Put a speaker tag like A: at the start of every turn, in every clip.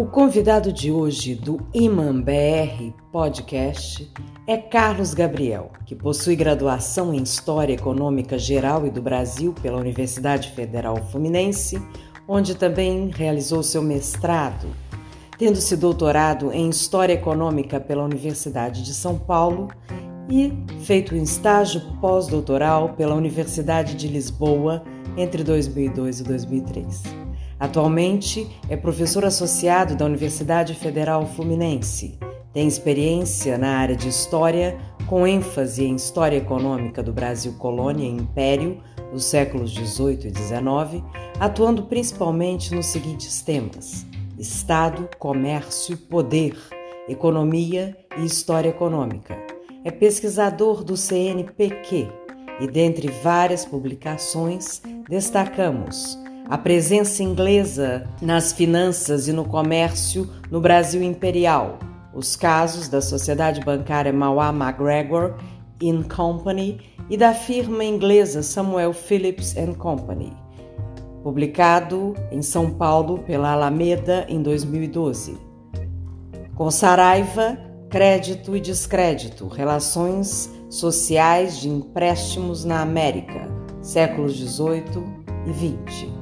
A: O convidado de hoje do Iman BR Podcast é Carlos Gabriel, que possui graduação em História Econômica Geral e do Brasil pela Universidade Federal Fluminense, onde também realizou seu mestrado, tendo se doutorado em História Econômica pela Universidade de São Paulo e feito um estágio pós-doutoral pela Universidade de Lisboa entre 2002 e 2003. Atualmente é professor associado da Universidade Federal Fluminense. Tem experiência na área de História, com ênfase em História Econômica do Brasil Colônia e Império dos séculos XVIII e XIX, atuando principalmente nos seguintes temas: Estado, Comércio, Poder, Economia e História Econômica. É pesquisador do CNPq e, dentre várias publicações, destacamos a presença inglesa nas finanças e no comércio no Brasil imperial, os casos da sociedade bancária Mauá MacGregor in Company e da firma inglesa Samuel Phillips Company, publicado em São Paulo pela Alameda em 2012. Com Saraiva, Crédito e Descrédito, Relações Sociais de Empréstimos na América, séculos XVIII e XX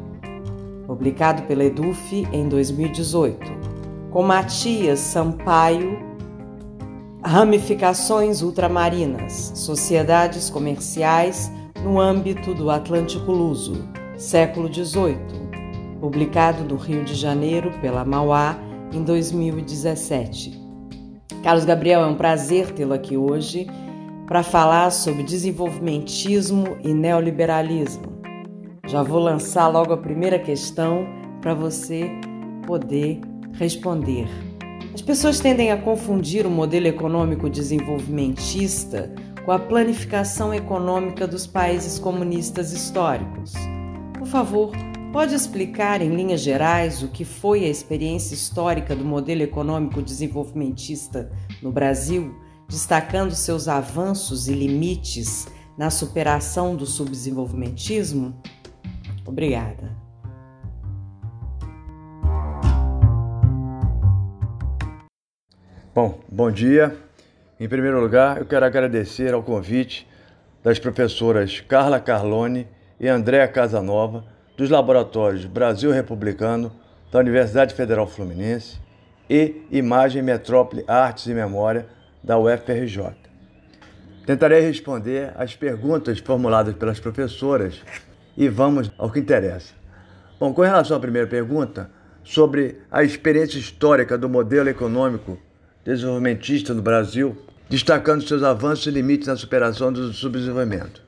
A: publicado pela Eduf em 2018, com Matias Sampaio, Ramificações Ultramarinas, Sociedades Comerciais no âmbito do Atlântico Luso, século XVIII, publicado no Rio de Janeiro pela Mauá em 2017. Carlos Gabriel, é um prazer tê-lo aqui hoje para falar sobre desenvolvimentismo e neoliberalismo. Já vou lançar logo a primeira questão para você poder responder. As pessoas tendem a confundir o modelo econômico desenvolvimentista com a planificação econômica dos países comunistas históricos. Por favor, pode explicar em linhas gerais o que foi a experiência histórica do modelo econômico desenvolvimentista no Brasil, destacando seus avanços e limites na superação do subdesenvolvimentismo? Obrigada.
B: Bom, bom dia. Em primeiro lugar, eu quero agradecer ao convite das professoras Carla Carlone e Andréa Casanova, dos laboratórios Brasil Republicano, da Universidade Federal Fluminense e Imagem Metrópole Artes e Memória, da UFRJ. Tentarei responder às perguntas formuladas pelas professoras e vamos ao que interessa. Bom, com relação à primeira pergunta, sobre a experiência histórica do modelo econômico desenvolvimentista no Brasil, destacando seus avanços e limites na superação do subdesenvolvimento.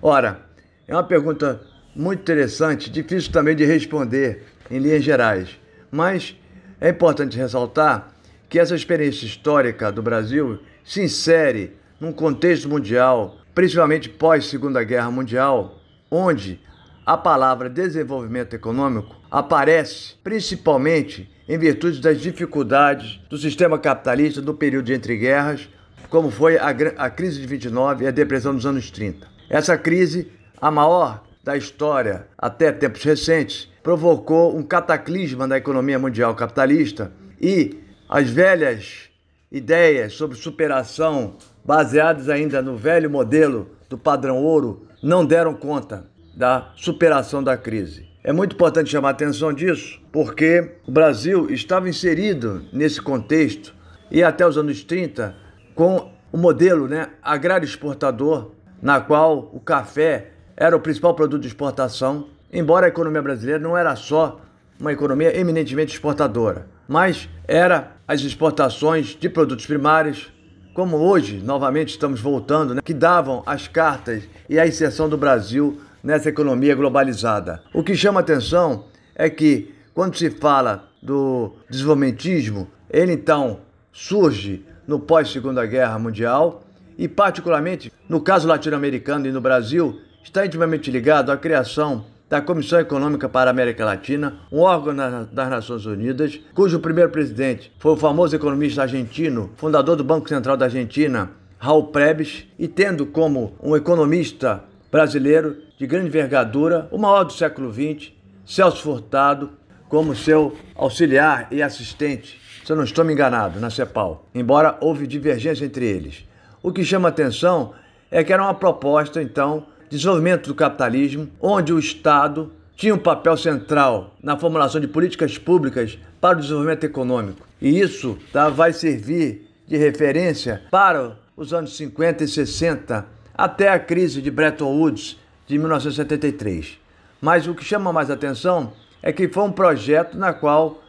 B: Ora, é uma pergunta muito interessante, difícil também de responder em linhas gerais, mas é importante ressaltar que essa experiência histórica do Brasil se insere num contexto mundial, principalmente pós Segunda Guerra Mundial, onde a palavra desenvolvimento econômico aparece principalmente em virtude das dificuldades do sistema capitalista do período entre guerras, como foi a, a crise de 29 e a depressão dos anos 30. Essa crise, a maior da história até tempos recentes, provocou um cataclisma na economia mundial capitalista e as velhas ideias sobre superação, baseadas ainda no velho modelo do padrão ouro, não deram conta da superação da crise. É muito importante chamar a atenção disso, porque o Brasil estava inserido nesse contexto e até os anos 30 com o modelo né, agrário exportador, na qual o café era o principal produto de exportação, embora a economia brasileira não era só uma economia eminentemente exportadora, mas era as exportações de produtos primários, como hoje, novamente estamos voltando, né, que davam as cartas e a inserção do Brasil nessa economia globalizada. O que chama atenção é que, quando se fala do desenvolvimentismo, ele então surge no pós-Segunda Guerra Mundial e, particularmente, no caso latino-americano e no Brasil, está intimamente ligado à criação da Comissão Econômica para a América Latina, um órgão das Nações Unidas, cujo primeiro presidente foi o famoso economista argentino, fundador do Banco Central da Argentina, Raul Prebes, e tendo como um economista brasileiro de grande envergadura, o maior do século XX, Celso Furtado, como seu auxiliar e assistente, se eu não estou me enganado, na CEPAL, embora houve divergência entre eles. O que chama atenção é que era uma proposta, então, desenvolvimento do capitalismo, onde o Estado tinha um papel central na formulação de políticas públicas para o desenvolvimento econômico. E isso tá, vai servir de referência para os anos 50 e 60, até a crise de Bretton Woods de 1973. Mas o que chama mais atenção é que foi um projeto na qual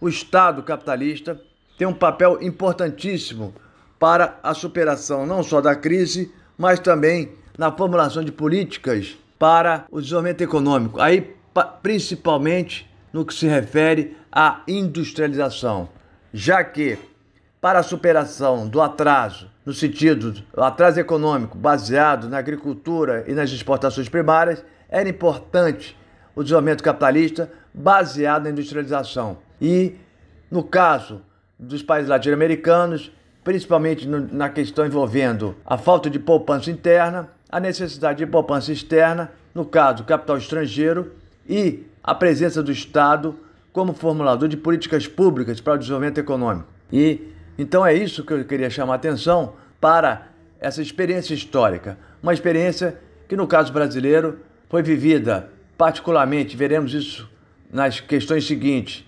B: o Estado capitalista tem um papel importantíssimo para a superação não só da crise, mas também na formulação de políticas para o desenvolvimento econômico, aí principalmente no que se refere à industrialização, já que para a superação do atraso, no sentido do atraso econômico baseado na agricultura e nas exportações primárias, era importante o desenvolvimento capitalista baseado na industrialização. E, no caso dos países latino-americanos, principalmente na questão envolvendo a falta de poupança interna, a necessidade de poupança externa, no caso, capital estrangeiro, e a presença do Estado como formulador de políticas públicas para o desenvolvimento econômico. E então é isso que eu queria chamar a atenção para essa experiência histórica, uma experiência que no caso brasileiro foi vivida particularmente, veremos isso nas questões seguintes,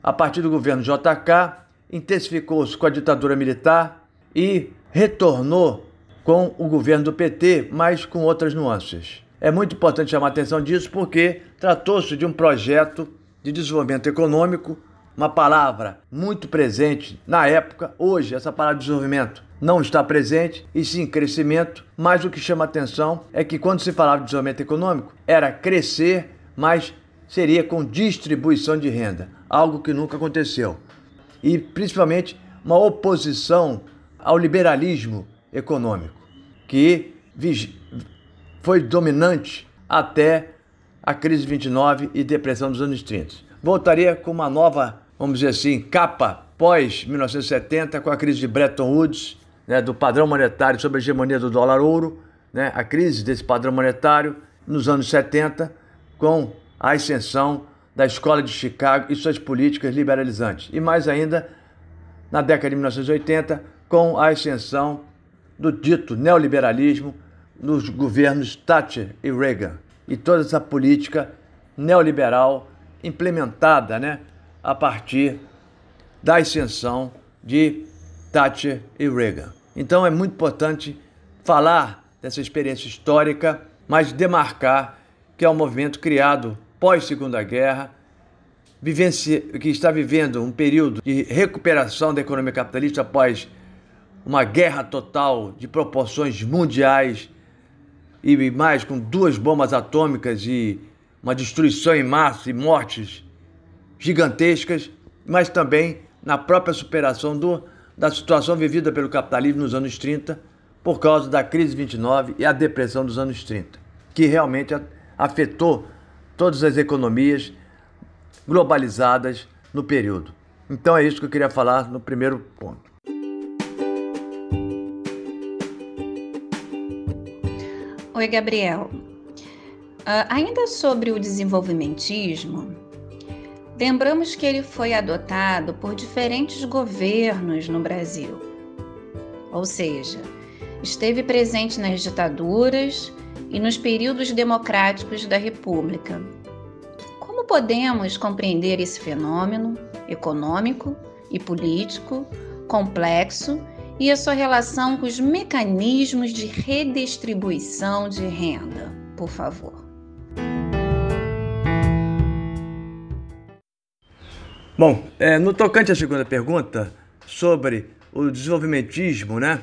B: a partir do governo JK, intensificou-se com a ditadura militar e retornou com o governo do PT, mas com outras nuances. É muito importante chamar a atenção disso porque tratou-se de um projeto de desenvolvimento econômico, uma palavra muito presente na época. Hoje, essa palavra desenvolvimento não está presente, e sim crescimento. Mas o que chama atenção é que quando se falava de desenvolvimento econômico, era crescer, mas seria com distribuição de renda, algo que nunca aconteceu. E principalmente uma oposição ao liberalismo econômico que foi dominante até a crise de 29 e depressão dos anos 30. Voltaria com uma nova, vamos dizer assim, capa pós-1970, com a crise de Bretton Woods, né, do padrão monetário sobre a hegemonia do dólar ouro, né, a crise desse padrão monetário nos anos 70, com a ascensão da Escola de Chicago e suas políticas liberalizantes. E mais ainda, na década de 1980, com a ascensão do dito neoliberalismo nos governos Thatcher e Reagan e toda essa política neoliberal implementada né, a partir da ascensão de Thatcher e Reagan. Então é muito importante falar dessa experiência histórica, mas demarcar que é um movimento criado pós Segunda Guerra, que está vivendo um período de recuperação da economia capitalista após uma guerra total de proporções mundiais e mais com duas bombas atômicas e uma destruição em massa e mortes gigantescas, mas também na própria superação do, da situação vivida pelo capitalismo nos anos 30 por causa da crise 29 e a depressão dos anos 30, que realmente afetou todas as economias globalizadas no período. Então é isso que eu queria falar no primeiro ponto.
C: Oi, Gabriel. Uh, ainda sobre o desenvolvimentismo, lembramos que ele foi adotado por diferentes governos no Brasil. Ou seja, esteve presente nas ditaduras e nos períodos democráticos da República, podemos compreender esse fenômeno econômico e político complexo e a sua relação com os mecanismos de redistribuição de renda, por favor?
B: Bom, é, no tocante à segunda pergunta sobre o desenvolvimentismo, né?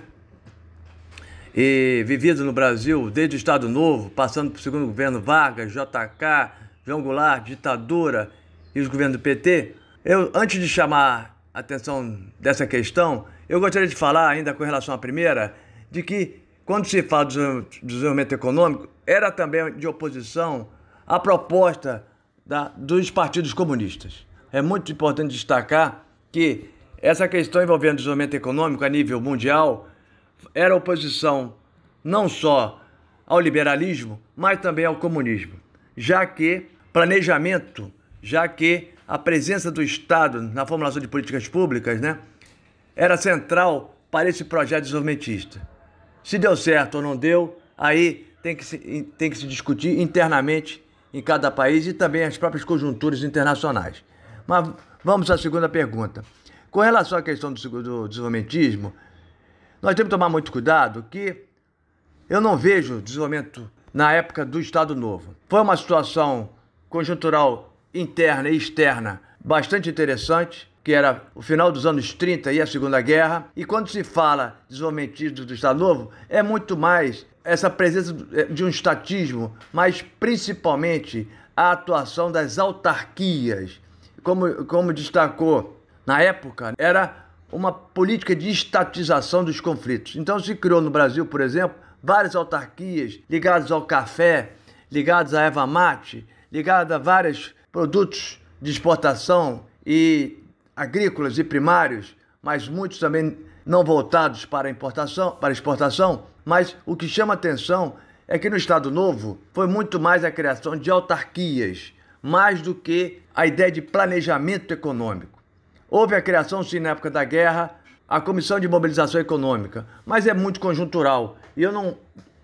B: E vivido no Brasil desde o Estado Novo, passando por segundo governo Vargas, JK, João Goulart, ditadura e os governos do PT, eu, antes de chamar a atenção dessa questão, eu gostaria de falar, ainda com relação à primeira, de que quando se fala do desenvolvimento econômico, era também de oposição à proposta da, dos partidos comunistas. É muito importante destacar que essa questão envolvendo desenvolvimento econômico a nível mundial era oposição não só ao liberalismo, mas também ao comunismo, já que planejamento, já que a presença do Estado na formulação de políticas públicas, né, era central para esse projeto desenvolvimentista. Se deu certo ou não deu, aí tem que se, tem que se discutir internamente em cada país e também as próprias conjunturas internacionais. Mas vamos à segunda pergunta. Com relação à questão do, do desenvolvimentismo, nós temos que tomar muito cuidado que eu não vejo desenvolvimento na época do Estado Novo. Foi uma situação conjuntural interna e externa bastante interessante, que era o final dos anos 30 e a Segunda Guerra. E quando se fala desenvolvimentismo do Estado Novo, é muito mais essa presença de um estatismo, mas principalmente a atuação das autarquias. Como, como destacou na época, era uma política de estatização dos conflitos. Então se criou no Brasil, por exemplo, várias autarquias ligadas ao café, ligadas à erva mate, ligadas a vários produtos de exportação e agrícolas e primários, mas muitos também não voltados para importação, para exportação, mas o que chama atenção é que no Estado Novo foi muito mais a criação de autarquias, mais do que a ideia de planejamento econômico. Houve a criação, sim, na época da guerra, a Comissão de Mobilização Econômica, mas é muito conjuntural e eu não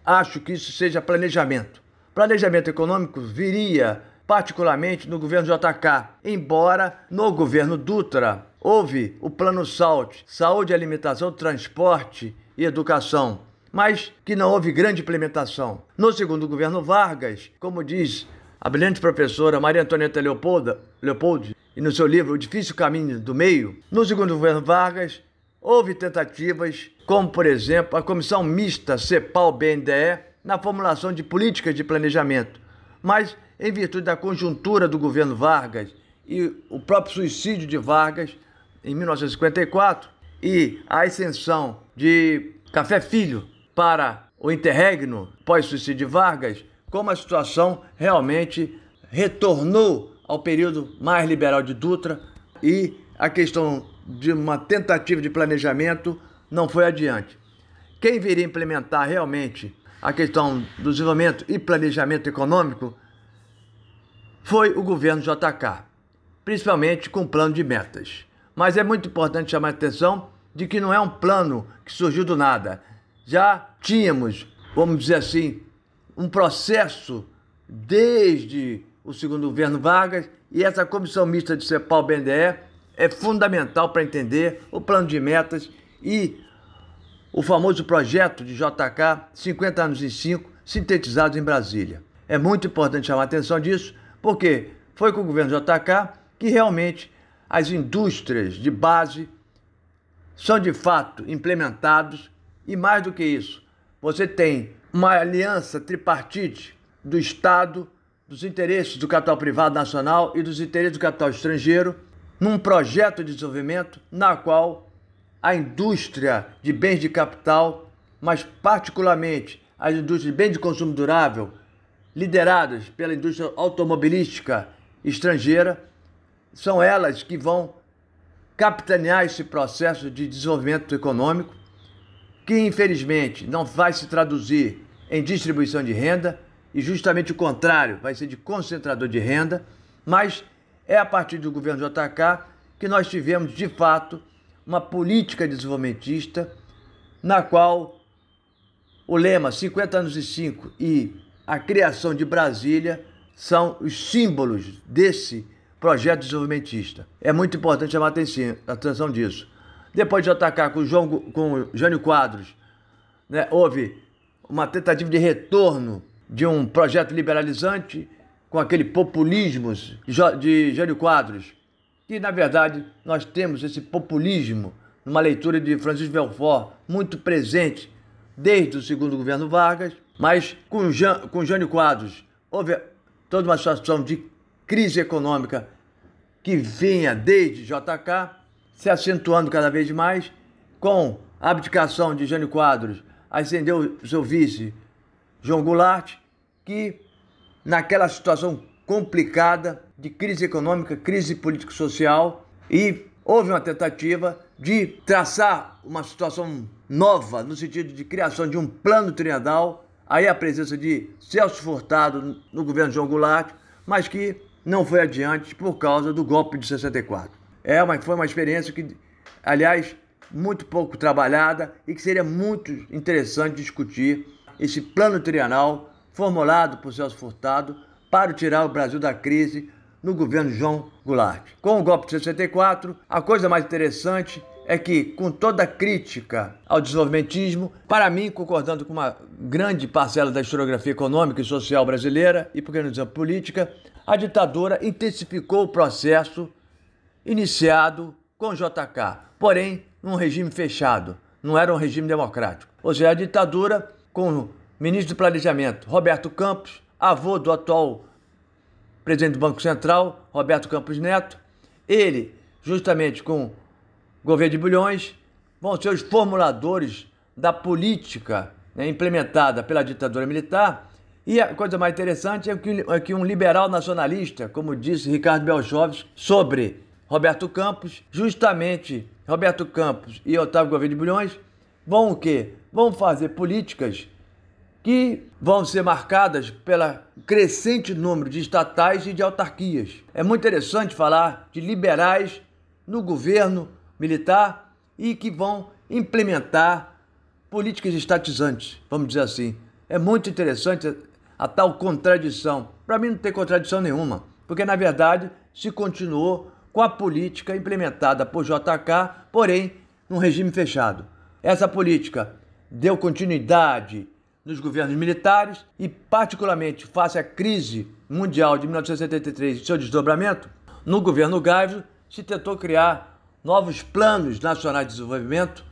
B: acho que isso seja planejamento. Planejamento econômico viria particularmente no governo JK, embora no governo Dutra houve o Plano SALT, Saúde, Alimentação, Transporte e Educação, mas que não houve grande implementação. No segundo governo Vargas, como diz a brilhante professora Maria Antonieta Leopolda, Leopoldi, e no seu livro O Difícil Caminho do Meio, no segundo governo Vargas, houve tentativas, como por exemplo a Comissão Mista CEPAL-BNDE, na formulação de políticas de planejamento, mas em virtude da conjuntura do governo Vargas e o próprio suicídio de Vargas em 1954 e a ascensão de Café Filho para o interregno pós-suicídio de Vargas, como a situação realmente retornou ao período mais liberal de Dutra e a questão de uma tentativa de planejamento não foi adiante. Quem viria implementar realmente a questão do desenvolvimento e planejamento econômico foi o governo JK, principalmente com o plano de metas. Mas é muito importante chamar a atenção de que não é um plano que surgiu do nada. Já tínhamos, vamos dizer assim, um processo desde o segundo governo Vargas e essa comissão mista de CEPAL-BNDE é fundamental para entender o plano de metas e o famoso projeto de JK 50 anos em 5, sintetizados em Brasília. É muito importante chamar a atenção disso, porque foi com o governo JK que realmente as indústrias de base são de fato implementados e mais do que isso, você tem uma aliança tripartite do Estado, dos interesses do capital privado nacional e dos interesses do capital estrangeiro num projeto de desenvolvimento na qual a indústria de bens de capital, mas particularmente as indústrias de bens de consumo durável, lideradas pela indústria automobilística estrangeira, são elas que vão capitanear esse processo de desenvolvimento econômico, que infelizmente não vai se traduzir em distribuição de renda, e justamente o contrário, vai ser de concentrador de renda, mas é a partir do governo JK que nós tivemos, de fato, uma política desenvolvimentista na qual o lema 50 anos e 5 e a criação de Brasília são os símbolos desse projeto desenvolvimentista. É muito importante chamar a atenção disso. Depois de atacar com, João, com Jânio Quadros, né, houve uma tentativa de retorno de um projeto liberalizante com aquele populismo de Jânio Quadros, que na verdade nós temos esse populismo numa leitura de Francisco Belfort muito presente desde o segundo governo Vargas, mas com, com Jânio Quadros houve toda uma situação de crise econômica que vinha desde JK, se acentuando cada vez mais, com a abdicação de Jânio Quadros, ascendeu seu vice, João Goulart, que naquela situação complicada de crise econômica, crise político-social, e houve uma tentativa de traçar uma situação nova no sentido de criação de um plano trienal, aí a presença de Celso Furtado no governo João Goulart, mas que não foi adiante por causa do golpe de 64. É uma, foi uma experiência que, aliás, muito pouco trabalhada e que seria muito interessante discutir esse plano trienal formulado por Celso Furtado para tirar o Brasil da crise no governo João Goulart. Com o golpe de 64, a coisa mais interessante é que, com toda a crítica ao desenvolvimentismo, para mim, concordando com uma grande parcela da historiografia econômica e social brasileira, e por que não dizer política, a ditadura intensificou o processo iniciado com JK, porém num regime fechado, não era um regime democrático. Ou seja, a ditadura com o ministro do Planejamento, Roberto Campos, avô do atual presidente do Banco Central, Roberto Campos Neto, ele, justamente com o governo de bilhões, vão ser os formuladores da política né, implementada pela ditadura militar e a coisa mais interessante é que, é que um liberal nacionalista, como disse Ricardo Belchoves, sobre Roberto Campos, justamente Roberto Campos e Otávio Gouveia de Bulhões, vão o quê? Vão fazer políticas que vão ser marcadas pelo crescente número de estatais e de autarquias. É muito interessante falar de liberais no governo militar e que vão implementar políticas estatizantes, vamos dizer assim. É muito interessante a tal contradição. Para mim não tem contradição nenhuma, porque na verdade se continuou com a política implementada por JK, porém num regime fechado. Essa política deu continuidade nos governos militares e, particularmente face à crise mundial de 1973 e seu desdobramento, no governo Geisel se tentou criar novos planos nacionais de desenvolvimento,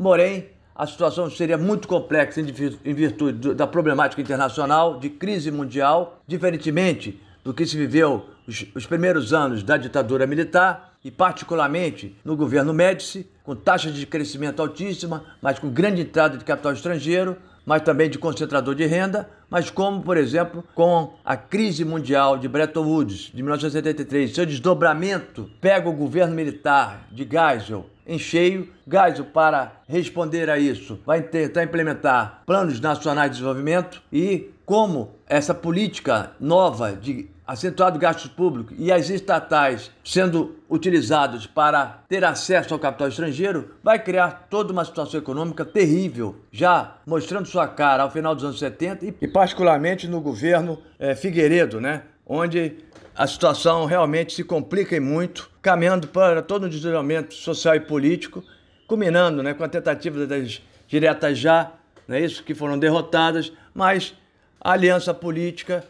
B: porém a situação seria muito complexa em virtude da problemática internacional, de crise mundial, diferentemente do que se viveu os, primeiros anos da ditadura militar e particularmente no governo Médici, com taxas de crescimento altíssima, mas com grande entrada de capital estrangeiro, mas também de concentrador de renda, mas como, por exemplo, com a crise mundial de Bretton Woods de 1973, seu desdobramento pega o governo militar de Geisel em cheio. Geisel, para responder a isso, vai tentar implementar planos nacionais de desenvolvimento e como essa política nova de acentuado gastos públicos e as estatais sendo utilizados para ter acesso ao capital estrangeiro, vai criar toda uma situação econômica terrível, já mostrando sua cara ao final dos anos 70 e, particularmente no governo é, Figueiredo, né? onde a situação realmente se complica muito, caminhando para todo um desenvolvimento social e político, culminando né, com a tentativa das diretas já, né, isso que foram derrotadas, mas a aliança política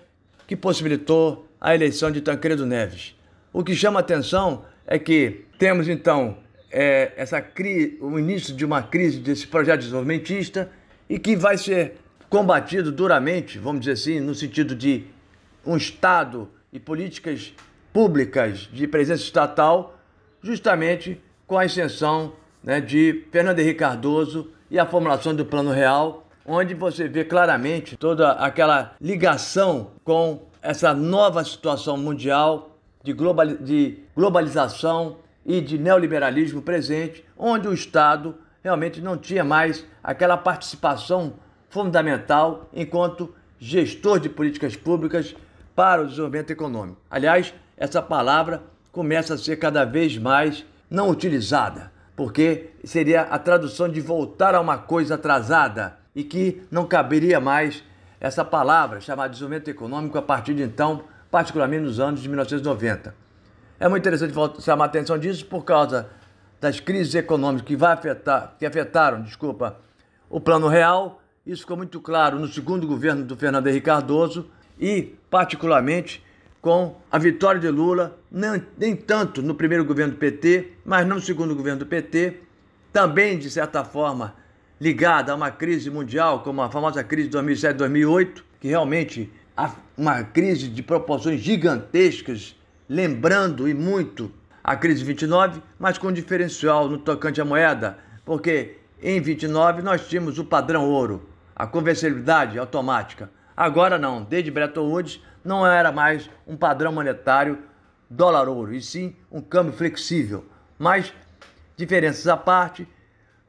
B: que possibilitou a eleição de Tancredo Neves. O que chama atenção é que temos então é, essa o início de uma crise desse projeto desenvolvimentista e que vai ser combatido duramente, vamos dizer assim, no sentido de um Estado e políticas públicas de presença estatal, justamente com a ascensão né, de Fernando Henrique Cardoso e a formulação do Plano Real, onde você vê claramente toda aquela ligação com essa nova situação mundial de, de globalização e de neoliberalismo presente, onde o Estado realmente não tinha mais aquela participação fundamental enquanto gestor de políticas públicas para o desenvolvimento econômico. Aliás, essa palavra começa a ser cada vez mais não utilizada, porque seria a tradução de voltar a uma coisa atrasada e que não caberia mais essa palavra chamada desenvolvimento econômico a partir de então particularmente nos anos de 1990. É muito interessante chamar a atenção disso por causa das crises econômicas que, vai afetar, que afetaram desculpa, o Plano Real. Isso ficou muito claro no segundo governo do Fernando Henrique Cardoso e, particularmente, com a vitória de Lula, nem, nem tanto no primeiro governo do PT, mas no segundo governo do PT, também, de certa forma, ligada a uma crise mundial, como a famosa crise de 2007-2008, que realmente uma crise de proporções gigantescas, lembrando e muito a crise de 29, mas com diferencial no tocante à moeda, porque em 29 nós tínhamos o padrão ouro, a conversibilidade automática. Agora não, desde Bretton Woods não era mais um padrão monetário dólar-ouro, e sim um câmbio flexível. Mas, diferenças à parte,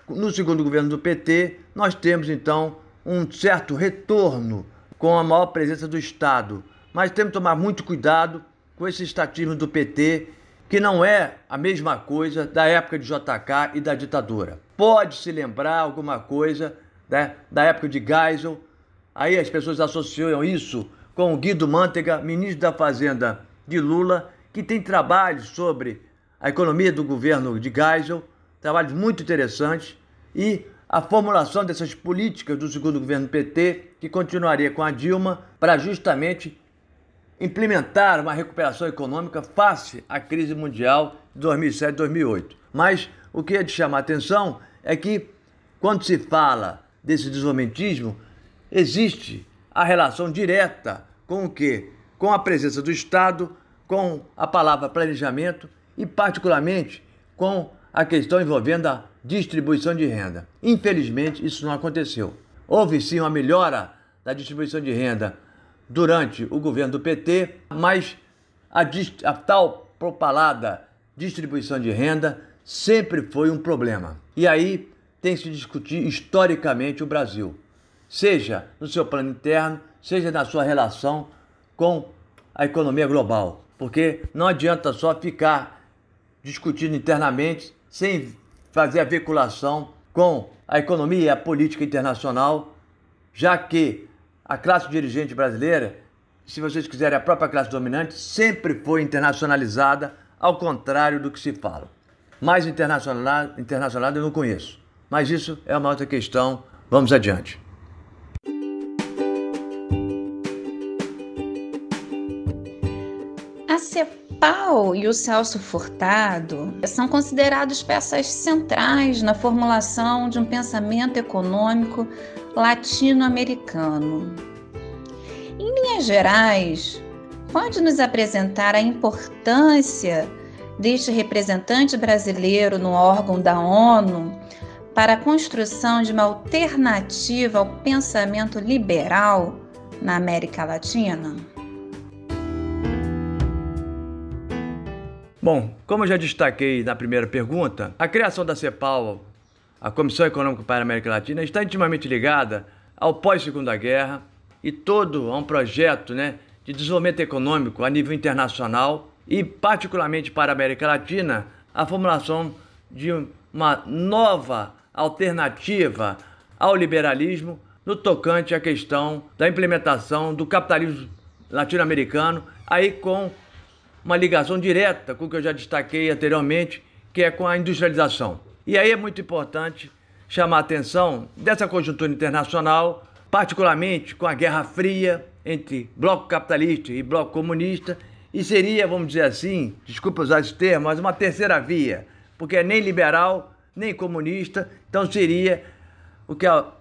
B: no segundo governo do PT, nós temos então um certo retorno com a maior presença do Estado. Mas temos que tomar muito cuidado com esse estatismo do PT, que não é a mesma coisa da época de JK e da ditadura. Pode se lembrar alguma coisa né, da época de Geisel, aí as pessoas associam isso com o Guido Mantega, ministro da Fazenda de Lula, que tem trabalhos sobre a economia do governo de Geisel, trabalhos muito interessantes, e a formulação dessas políticas do segundo governo PT, que continuaria com a Dilma, para justamente implementar uma recuperação econômica face à crise mundial de 2007-2008. Mas o que é de chamar a atenção é que, quando se fala desse desenvolvimentismo, existe a relação direta com o quê? Com a presença do Estado, com a palavra planejamento e, particularmente, com a questão envolvendo a distribuição de renda. Infelizmente, isso não aconteceu. Houve sim uma melhora da distribuição de renda durante o governo do PT, mas a, a tal propalada distribuição de renda sempre foi um problema. E aí tem que se discutir historicamente o Brasil, seja no seu plano interno, seja na sua relação com a economia global, porque não adianta só ficar discutindo internamente sem fazer a vinculação com a economia e a política internacional, já que a classe dirigente brasileira, se vocês quiserem, a própria classe dominante, sempre foi internacionalizada, ao contrário do que se fala. Mais internacionalizada, internacionalizada eu não conheço. Mas isso é uma outra questão. Vamos adiante.
C: A CEPAL e o Celso Furtado são considerados peças centrais na formulação de um pensamento econômico latino-americano. Em linhas gerais, pode nos apresentar a importância deste representante brasileiro no órgão da ONU para a construção de uma alternativa ao pensamento liberal na América Latina?
B: Bom, como eu já destaquei na primeira pergunta, a criação da CEPAL a Comissão Econômica para a América Latina está intimamente ligada ao pós-Segunda Guerra e todo a um projeto né, de desenvolvimento econômico a nível internacional e, particularmente para a América Latina, a formulação de uma nova alternativa ao liberalismo no tocante à questão da implementação do capitalismo latino-americano, aí com uma ligação direta com o que eu já destaquei anteriormente, que é com a industrialização. E aí é muito importante chamar a atenção dessa conjuntura internacional, particularmente com a Guerra Fria entre bloco capitalista e bloco comunista, e seria, vamos dizer assim, desculpa usar esse termo, mas uma terceira via, porque é nem liberal, nem comunista, então seria o que eu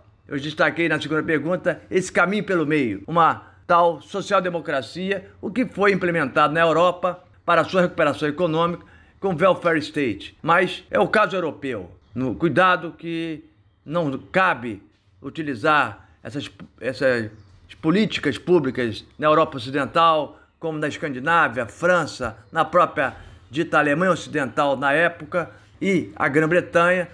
B: destaquei na segunda pergunta, esse caminho pelo meio, uma tal social-democracia, o que foi implementado na Europa para sua recuperação econômica, com welfare state, mas é o caso europeu. No cuidado que não cabe utilizar essas, essas políticas públicas na Europa Ocidental, como na Escandinávia, França, na própria dita Alemanha Ocidental na época e a Grã-Bretanha.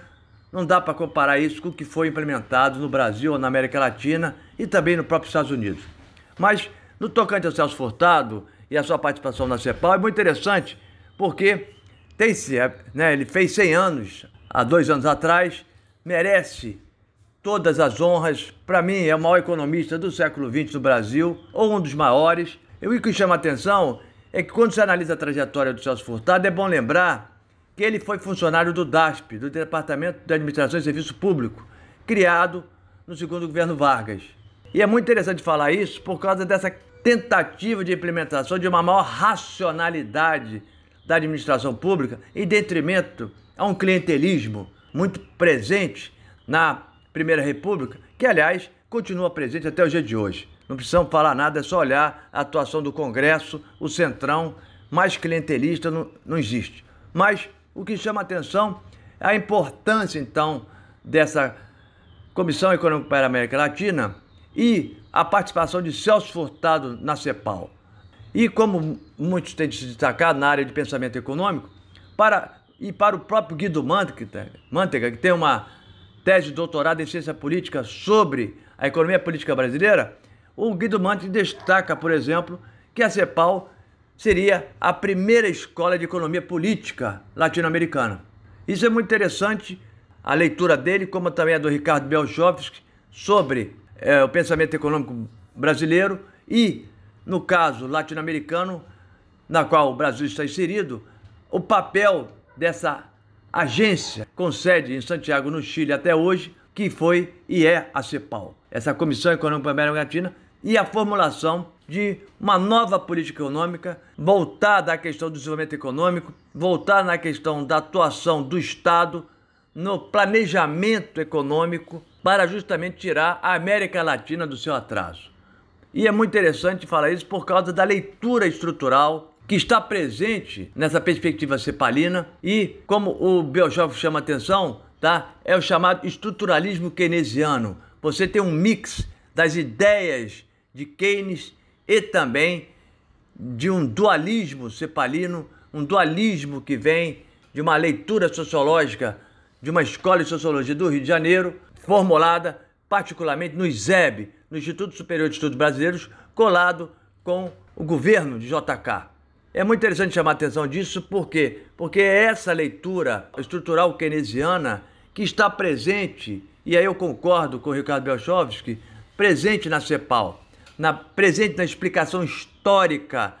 B: Não dá para comparar isso com o que foi implementado no Brasil na América Latina e também no próprio Estados Unidos. Mas no tocante ao Celso Furtado e a sua participação na CEPAL é muito interessante porque tem né, ele fez 100 anos há dois anos atrás, merece todas as honras. Para mim, é o maior economista do século XX do Brasil, ou um dos maiores. E o que chama a atenção é que quando se analisa a trajetória do Celso Furtado, é bom lembrar que ele foi funcionário do DASP, do Departamento de Administração e Serviço Público, criado no segundo governo Vargas. E é muito interessante falar isso por causa dessa tentativa de implementação de uma maior racionalidade da administração pública em detrimento a um clientelismo muito presente na Primeira República, que, aliás, continua presente até o dia de hoje. Não precisamos falar nada, é só olhar a atuação do Congresso, o Centrão, mais clientelista não, não existe. Mas o que chama atenção é a importância, então, dessa Comissão Econômica para a América Latina e a participação de Celso Furtado na CEPAL. E como muitos têm se destacado na área de pensamento econômico, para, e para o próprio Guido Mantega, que tem uma tese de doutorado em ciência política sobre a economia política brasileira, o Guido Mantega destaca, por exemplo, que a CEPAL seria a primeira escola de economia política latino-americana. Isso é muito interessante, a leitura dele, como também a do Ricardo Belchovski, sobre é, o pensamento econômico brasileiro e, no caso latino-americano, na qual o Brasil está inserido, o papel dessa agência com sede em Santiago, no Chile, até hoje, que foi e é a CEPAL, essa Comissão Econômica para a América Latina, e a formulação de uma nova política econômica voltada à questão do desenvolvimento econômico, voltada na questão da atuação do Estado no planejamento econômico para justamente tirar a América Latina do seu atraso. E é muito interessante falar isso por causa da leitura estrutural que está presente nessa perspectiva cepalina e, como o Belchoff chama atenção, tá? é o chamado estruturalismo keynesiano. Você tem um mix das ideias de Keynes e também de um dualismo cepalino, um dualismo que vem de uma leitura sociológica de uma escola de sociologia do Rio de Janeiro, formulada particularmente no ISEB, no Instituto Superior de Estudos Brasileiros, colado com o governo de JK. É muito interessante chamar a atenção disso, por quê? Porque é essa leitura estrutural keynesiana que está presente, e aí eu concordo com o Ricardo Belchovski, presente na CEPAL, na, presente na explicação histórica,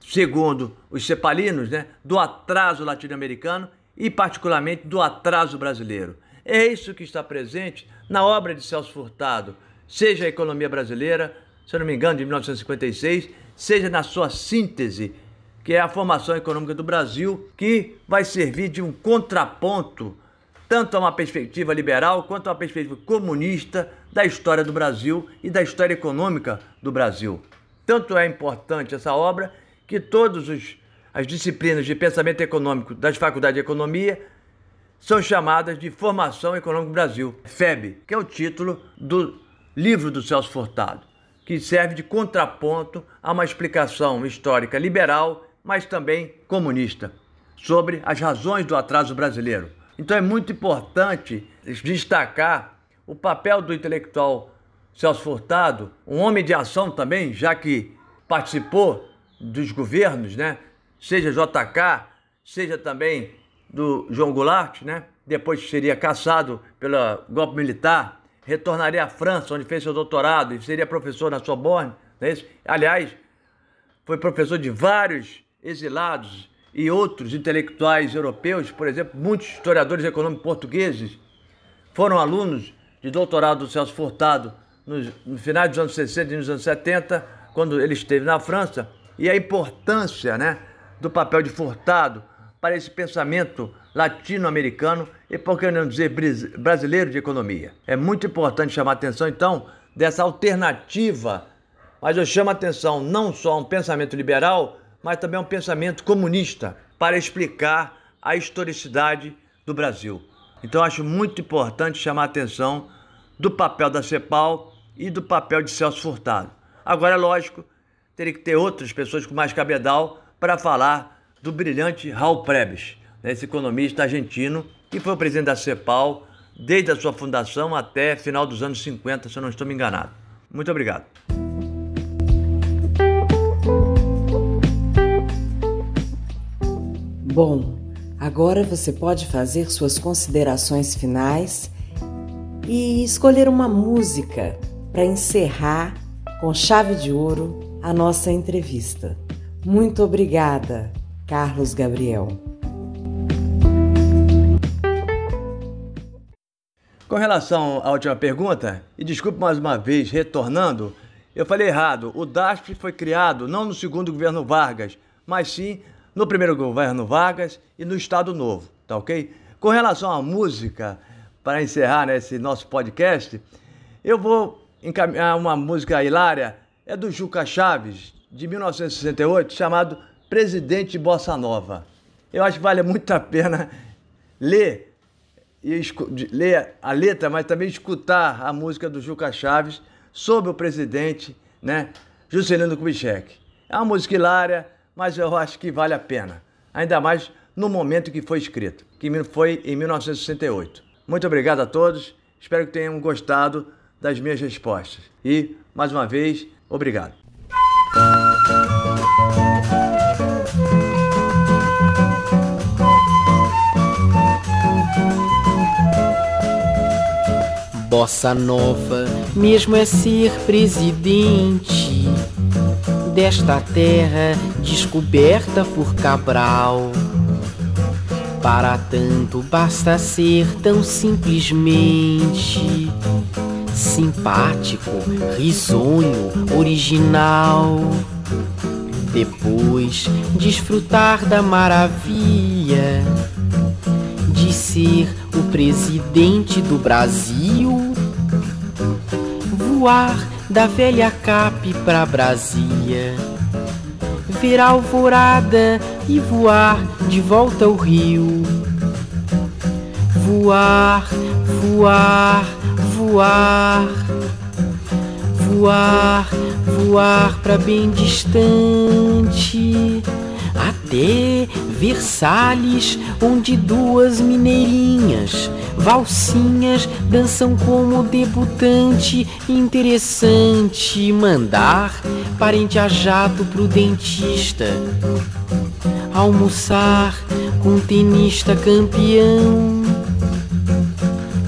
B: segundo os cepalinos, né, do atraso latino-americano e, particularmente, do atraso brasileiro. É isso que está presente na obra de Celso Furtado, seja a economia brasileira, se eu não me engano, de 1956, seja na sua síntese, que é a formação econômica do Brasil, que vai servir de um contraponto tanto a uma perspectiva liberal quanto a uma perspectiva comunista da história do Brasil e da história econômica do Brasil. Tanto é importante essa obra que todos os as disciplinas de pensamento econômico das faculdades de economia são chamadas de Formação Econômica do Brasil, FEB, que é o título do livro do Celso Furtado, que serve de contraponto a uma explicação histórica liberal, mas também comunista, sobre as razões do atraso brasileiro. Então é muito importante destacar o papel do intelectual Celso Furtado, um homem de ação também, já que participou dos governos, né? seja JK, seja também do João Goulart, né? depois seria caçado pelo golpe militar, retornaria à França, onde fez seu doutorado e seria professor na Sorbonne. É isso? Aliás, foi professor de vários exilados e outros intelectuais europeus, por exemplo, muitos historiadores econômicos portugueses foram alunos de doutorado do Celso Furtado no, no final dos anos 60 e nos anos 70, quando ele esteve na França, e a importância né, do papel de Furtado para esse pensamento latino-americano e, por que não dizer, brasileiro de economia. É muito importante chamar a atenção, então, dessa alternativa, mas eu chamo a atenção não só a um pensamento liberal, mas também a um pensamento comunista, para explicar a historicidade do Brasil. Então, acho muito importante chamar a atenção do papel da CEPAL e do papel de Celso Furtado. Agora, é lógico, teria que ter outras pessoas com mais cabedal para falar do brilhante Raul Prebes, né, esse economista argentino que foi o presidente da CEPAL desde a sua fundação até final dos anos 50, se eu não estou me enganado. Muito obrigado.
A: Bom, agora você pode fazer suas considerações finais e escolher uma música para encerrar com chave de ouro a nossa entrevista. Muito obrigada, Carlos Gabriel.
B: Com relação à última pergunta, e desculpe mais uma vez, retornando, eu falei errado. O DASP foi criado não no segundo governo Vargas, mas sim no primeiro governo Vargas e no Estado Novo, tá ok? Com relação à música, para encerrar né, esse nosso podcast, eu vou encaminhar uma música hilária, é do Juca Chaves, de 1968, chamado Presidente Bossa Nova. Eu acho que vale muito a pena ler e ler a letra, mas também escutar a música do Juca Chaves sobre o presidente, né, Juscelino Kubitschek. É uma música hilária, mas eu acho que vale a pena. Ainda mais no momento que foi escrito, que foi em 1968. Muito obrigado a todos. Espero que tenham gostado das minhas respostas. E, mais uma vez, obrigado.
D: Bossa Nova, mesmo é ser presidente desta terra descoberta por Cabral. Para tanto basta ser tão simplesmente simpático, risonho, original. Depois desfrutar da maravilha de ser o presidente do Brasil, voar da velha Cap pra Brasília, ver a alvorada e voar de volta ao rio, voar, voar, voar, voar, voar pra bem distante até Versalhes, onde duas mineirinhas, valsinhas, dançam como debutante. Interessante mandar parente a jato pro dentista, almoçar com tenista campeão.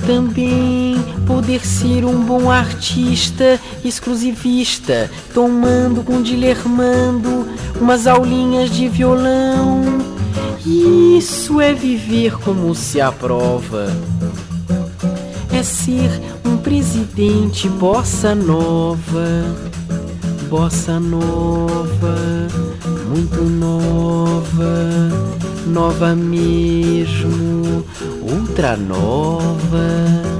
D: Também poder ser um bom artista exclusivista, tomando com Dilermando umas aulinhas de violão. Isso é viver como se aprova. É ser um presidente bossa nova, bossa nova, muito nova, nova mesmo, ultra nova.